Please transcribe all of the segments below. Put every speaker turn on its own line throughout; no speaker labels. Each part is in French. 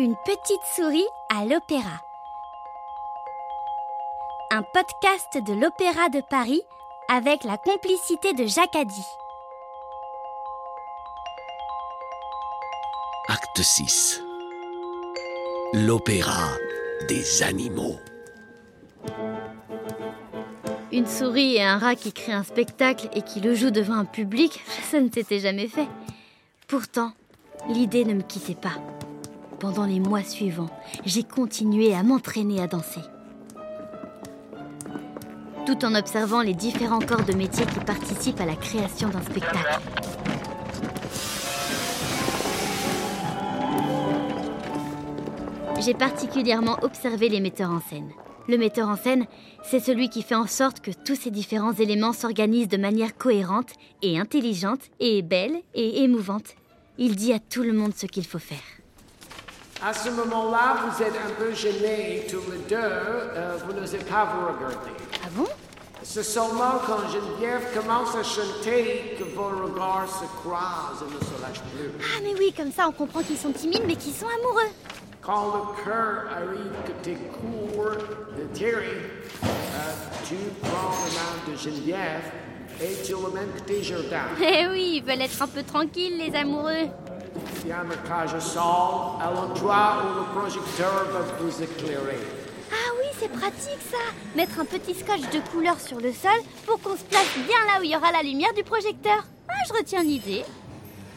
Une petite souris à l'opéra. Un podcast de l'Opéra de Paris avec la complicité de Jacques Addy.
Acte 6 L'opéra des animaux.
Une souris et un rat qui créent un spectacle et qui le jouent devant un public, ça ne s'était jamais fait. Pourtant, l'idée ne me quittait pas. Pendant les mois suivants, j'ai continué à m'entraîner à danser. Tout en observant les différents corps de métier qui participent à la création d'un spectacle. J'ai particulièrement observé les metteurs en scène. Le metteur en scène, c'est celui qui fait en sorte que tous ces différents éléments s'organisent de manière cohérente et intelligente et belle et émouvante. Il dit à tout le monde ce qu'il faut faire.
À ce moment-là, vous êtes un peu gênés tous les deux. euh, vous n'osez pas vous regarder.
Ah bon?
C'est seulement quand Geneviève commence à chanter que vos regards se croisent et ne se lâchent plus.
Ah mais oui, comme ça on comprend qu'ils sont timides mais qu'ils sont amoureux.
Quand le cœur arrive que tes cours de Thierry, euh, tu prends la main de Geneviève et tu l'emmènes que tes jardins.
Eh oui, ils veulent être un peu tranquilles les amoureux.
Marquage au sol l'endroit où le projecteur va vous éclairer.
Ah oui, c'est pratique ça Mettre un petit scotch de couleur sur le sol pour qu'on se place bien là où il y aura la lumière du projecteur. Ah, je retiens l'idée.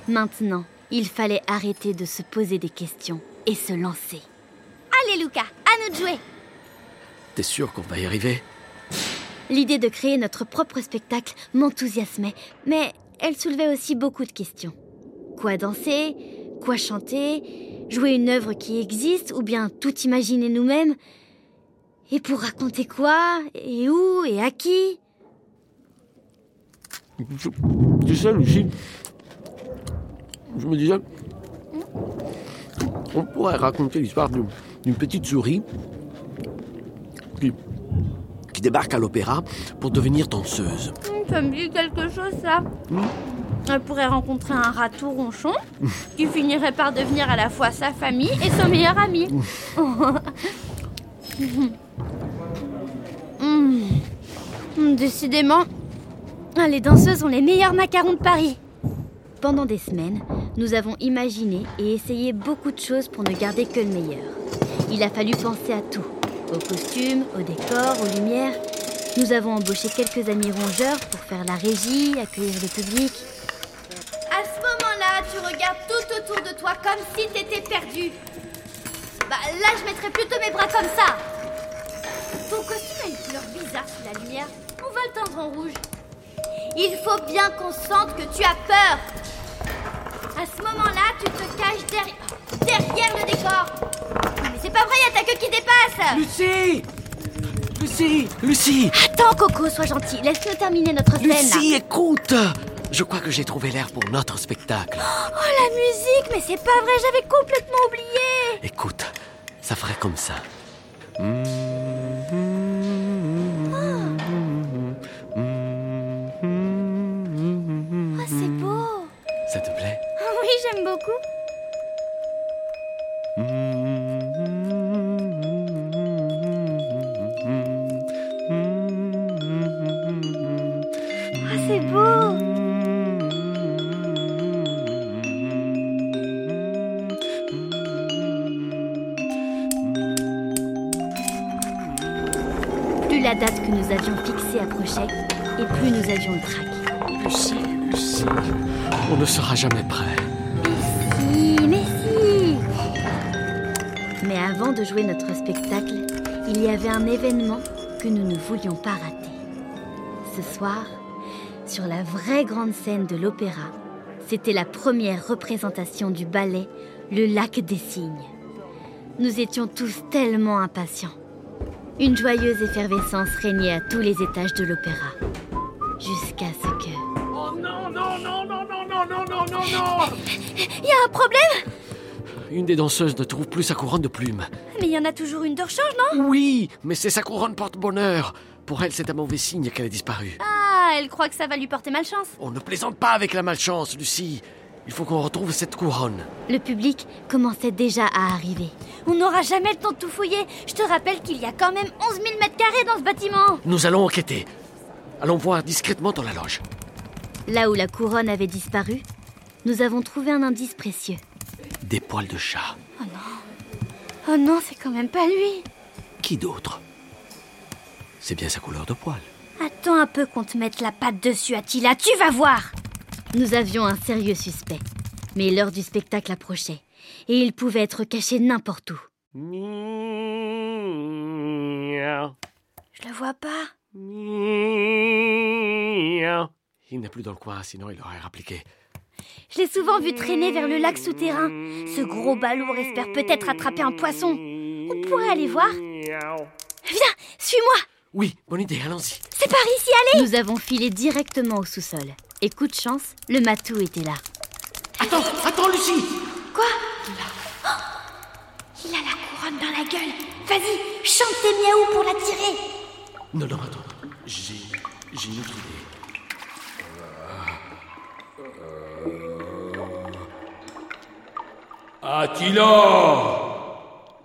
Maintenant, il fallait arrêter de se poser des questions et se lancer. Allez Lucas, à nous de jouer
T'es sûr qu'on va y arriver?
L'idée de créer notre propre spectacle m'enthousiasmait, mais elle soulevait aussi beaucoup de questions. Quoi danser Quoi chanter Jouer une œuvre qui existe ou bien tout imaginer nous-mêmes. Et pour raconter quoi Et où Et à qui?
Tu sais, Lucie, je me disais, on pourrait raconter l'histoire d'une d'une petite souris qui, qui débarque à l'opéra pour devenir danseuse.
Ça me dit quelque chose ça Elle pourrait rencontrer un rat tout ronchon qui finirait par devenir à la fois sa famille et son meilleur ami. Hmm. Décidément, les danseuses ont les meilleurs macarons de Paris. Pendant des semaines, nous avons imaginé et essayé beaucoup de choses pour ne garder que le meilleur. Il a fallu penser à tout, aux costumes, aux décors, aux lumières. Nous avons embauché quelques amis rongeurs pour faire la régie, accueillir le public. Toi comme si t'étais perdu. Bah là, je mettrais plutôt mes bras comme ça. Ton costume a une couleur bizarre sous la lumière. On va le teindre en rouge. Il faut bien qu'on sente que tu as peur. À ce moment-là, tu te caches derrière, derrière le décor. Mais c'est pas vrai, y a ta queue qui dépasse.
Lucie Lucie Lucie
Attends, Coco, sois gentil. Laisse-nous terminer notre scène.
Lucie, écoute Je crois que j'ai trouvé l'air pour notre spectacle.
Oh, la musique, mais c'est pas vrai, j'avais complètement oublié.
Écoute, ça ferait comme ça.
Oh, c'est beau.
Ça te plaît?
Ah oui, j'aime beaucoup. Ah, c'est beau. Avions fixée approchait, et plus nous avions le trac.
Lucie, Lucie, on ne sera jamais prêt.
Si, mais si Mais avant de jouer notre spectacle, il y avait un événement que nous ne voulions pas rater. Ce soir, sur la vraie grande scène de l'opéra, c'était la première représentation du ballet Le Lac des Cygnes. Nous étions tous tellement impatients. Une joyeuse effervescence régnait à tous les étages de l'opéra. Jusqu'à ce que...
Oh non, non, non, non, non, non, non, non, non, non
Il y a un problème?
Une des danseuses ne trouve plus sa couronne de plumes.
Mais il y en a toujours une de rechange, non?
Oui, mais c'est sa couronne porte-bonheur. Pour elle, c'est un mauvais signe qu'elle ait disparu.
Ah, elle croit que ça va lui porter malchance.
On ne plaisante pas avec la malchance, Lucie. Il faut qu'on retrouve cette couronne.
Le public commençait déjà à arriver. On n'aura jamais le temps de tout fouiller. Je te rappelle qu'il y a quand même 11 000 mètres carrés dans ce bâtiment.
Nous allons enquêter. Allons voir discrètement dans la loge.
Là où la couronne avait disparu, nous avons trouvé un indice précieux.
Des poils de chat.
Oh non, c'est quand même pas lui.
Qui d'autre? C'est bien sa couleur de poil.
Attends un peu qu'on te mette la patte dessus, Attila, tu vas voir Nous avions un sérieux suspect. Mais l'heure du spectacle approchait. Et il pouvait être caché n'importe où.
Miaou.
Je le vois pas.
Miaou. Il n'est plus dans le coin, sinon il aurait rappliqué.
Je l'ai souvent vu traîner vers le lac souterrain. Ce gros balourd espère peut-être attraper un poisson. On pourrait aller voir.
Miaou.
Viens, suis-moi
Oui, bonne idée, allons-y.
C'est par ici, allez Nous avons filé directement au sous-sol. Et coup de chance, le matou était là.
Attends, attends, Lucie
Quoi? Oh Il a la couronne dans la gueule. Vas-y, chante tes miaou pour l'attirer.
Non, non, attends. J'ai, j'ai une autre idée.
Attila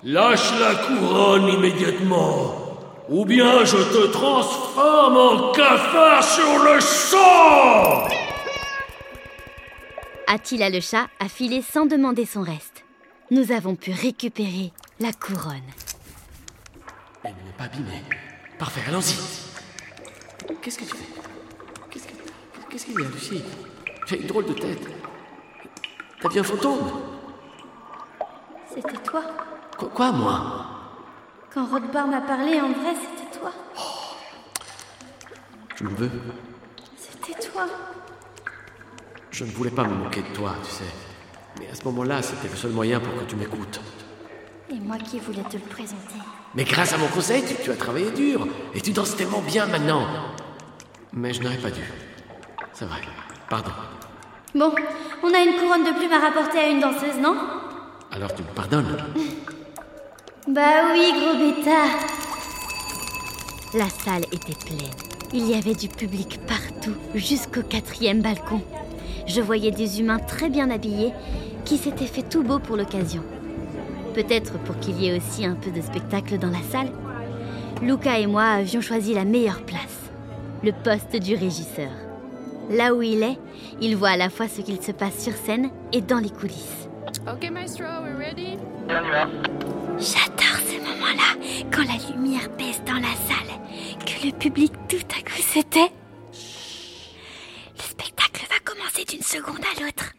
Lâche la couronne immédiatement, ou bien je te transforme en cafard sur le sang
Attila le chat a filé sans demander son reste. Nous avons pu récupérer la couronne.
Elle n'est pas abîmée. Parfait, allons-y. Qu'est-ce que tu fais? Qu'est-ce que- Qu'est-ce qu'il y a, Lucie? J'ai une drôle de tête. T'as vu un fantôme?
C'était toi
quoi, moi?
Quand Rothbar m'a parlé, en vrai, c'était toi.
Je me veux.
C'était toi.
Je ne voulais pas me moquer de toi, tu sais. Mais à ce moment-là, c'était le seul moyen pour que tu m'écoutes.
Et moi qui voulais te le présenter.
Mais grâce à mon conseil, tu, tu as travaillé dur. Et tu danses tellement bien maintenant. Mais je n'aurais pas dû. C'est vrai. Pardon.
Bon, on a une couronne de plumes à rapporter à une danseuse, non?
Alors tu me pardonnes?
Bah oui, gros bêta. La salle était pleine. Il y avait du public partout, jusqu'au quatrième balcon. Je voyais des humains très bien habillés qui s'étaient fait tout beau pour l'occasion. Peut-être pour qu'il y ait aussi un peu de spectacle dans la salle. Luca et moi avions choisi la meilleure place, le poste du régisseur. Là où il est, il voit à la fois ce qu'il se passe sur scène et dans les coulisses.
Okay, Maestro, we're ready?
J'adore quand la lumière baisse dans la salle, que le public tout à coup se tait. Le spectacle va commencer d'une seconde à l'autre.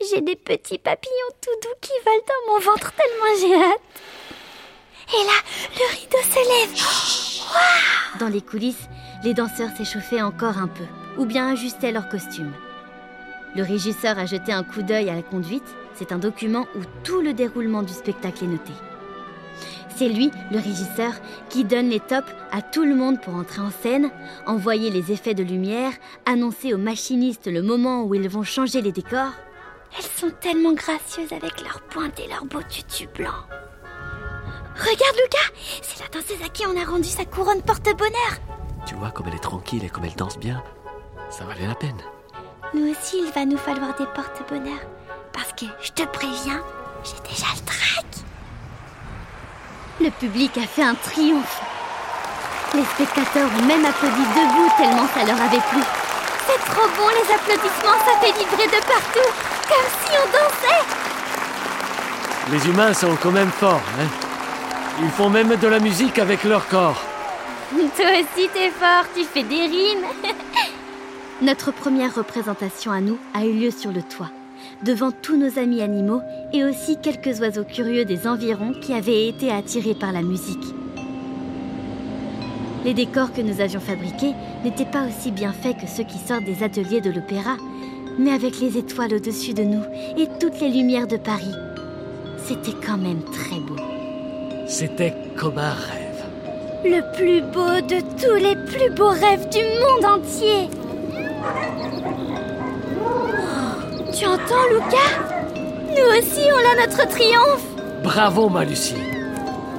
J'ai des petits papillons tout doux qui volent dans mon ventre tellement j'ai hâte. Et là, le rideau se lève. Dans les coulisses, les danseurs s'échauffaient encore un peu, ou bien ajustaient leurs costumes. Le régisseur a jeté un coup d'œil à la conduite. C'est un document où tout le déroulement du spectacle est noté. C'est lui, le régisseur, qui donne les tops à tout le monde pour entrer en scène, envoyer les effets de lumière, annoncer aux machinistes le moment où ils vont changer les décors. Elles sont tellement gracieuses avec leurs pointes et leurs beaux tutus blancs. Regarde Lucas, c'est la danseuse à qui on a rendu sa couronne porte-bonheur.
Tu vois comme elle est tranquille et comme elle danse bien Ça valait la peine.
Nous aussi, il va nous falloir des porte-bonheur. Parce que, je te préviens, j'ai déjà le trac. Le public a fait un triomphe. Les spectateurs ont même applaudi debout tellement ça leur avait plu. C'est trop bon les applaudissements, ça fait vibrer de partout, comme si on dansait.
Les humains sont quand même forts, hein Ils font même de la musique avec leur corps.
Toi aussi t'es fort, tu fais des rimes. Notre première représentation à nous a eu lieu sur le toit, devant tous nos amis animaux et aussi quelques oiseaux curieux des environs qui avaient été attirés par la musique. Les décors que nous avions fabriqués n'étaient pas aussi bien faits que ceux qui sortent des ateliers de l'opéra, mais avec les étoiles au-dessus de nous et toutes les lumières de Paris, c'était quand même très beau.
C'était comme un rêve.
Le plus beau de tous les plus beaux rêves du monde entier. Oh, tu entends, Lucas Nous aussi, on a notre triomphe.
Bravo, ma Lucie.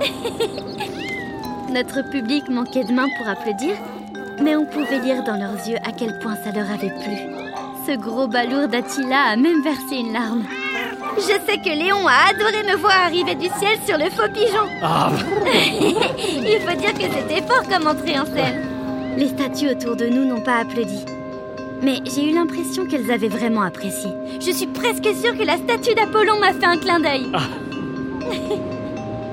Notre public manquait de mains pour applaudir, mais on pouvait lire dans leurs yeux à quel point ça leur avait plu. Ce gros balourd d'Attila a même versé une larme. Je sais que Léon a adoré me voir arriver du ciel sur le faux pigeon.
Ah,
Il faut dire que c'était fort comme entrée en scène. Les statues autour de nous n'ont pas applaudi. Mais j'ai eu l'impression qu'elles avaient vraiment apprécié. Je suis presque sûre que la statue d'Apollon m'a fait un clin d'œil.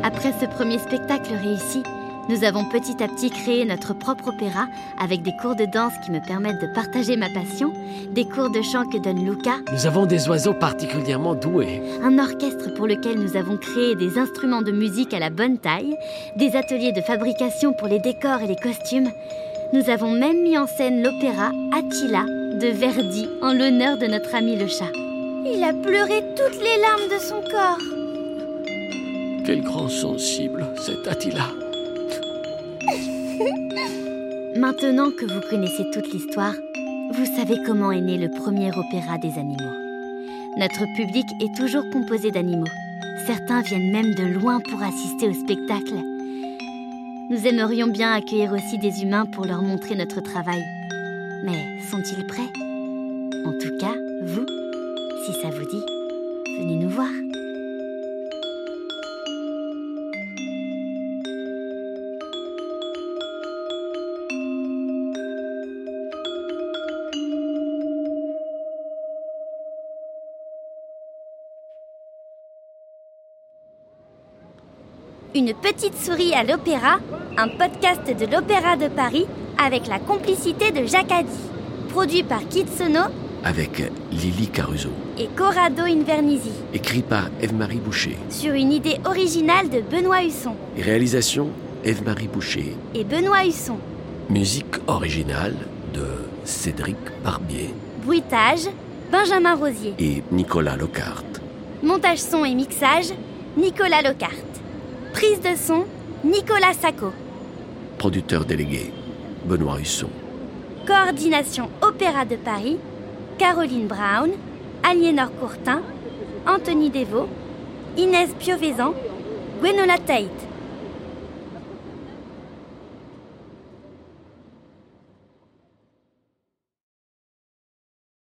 Après ce premier spectacle réussi, nous avons petit à petit créé notre propre opéra avec des cours de danse qui me permettent de partager ma passion, des cours de chant que donne Luca,
nous avons des oiseaux particulièrement doués.
un orchestre pour lequel nous avons créé des instruments de musique à la bonne taille, des ateliers de fabrication pour les décors et les costumes. Nous avons même mis en scène l'opéra Attila de Verdi en l'honneur de notre ami le chat. Il a pleuré toutes les larmes de son corps.
Quel grand sensible, cet Attila.
Maintenant que vous connaissez toute l'histoire, vous savez comment est né le premier opéra des animaux. Notre public est toujours composé d'animaux. Certains viennent même de loin pour assister au spectacle. Nous aimerions bien accueillir aussi des humains pour leur montrer notre travail. Mais sont-ils prêts? En tout cas, vous, si ça vous dit, venez nous voir. Une petite souris à l'opéra, un podcast de l'Opéra de Paris avec la complicité de Jacques Addy. Produit par Kitsono
Avec Lily Caruso.
et Corrado Invernizzi.
Écrit par Eve-Marie Boucher.
Sur une idée originale de Benoît Husson.
Réalisation Eve-Marie Boucher.
Et Benoît Husson.
Musique originale de Cédric Barbier
Bruitage, Benjamin Rosier.
et Nicolas Locarte.
Montage son et mixage, Nicolas Locarte. Prise de son, Nicolas Sacco.
Producteur délégué, Benoît Husson.
Coordination Opéra de Paris, Caroline Brown, Aliénor Courtin, Anthony Devaux, Inès Piovesan, Gwenola Tate.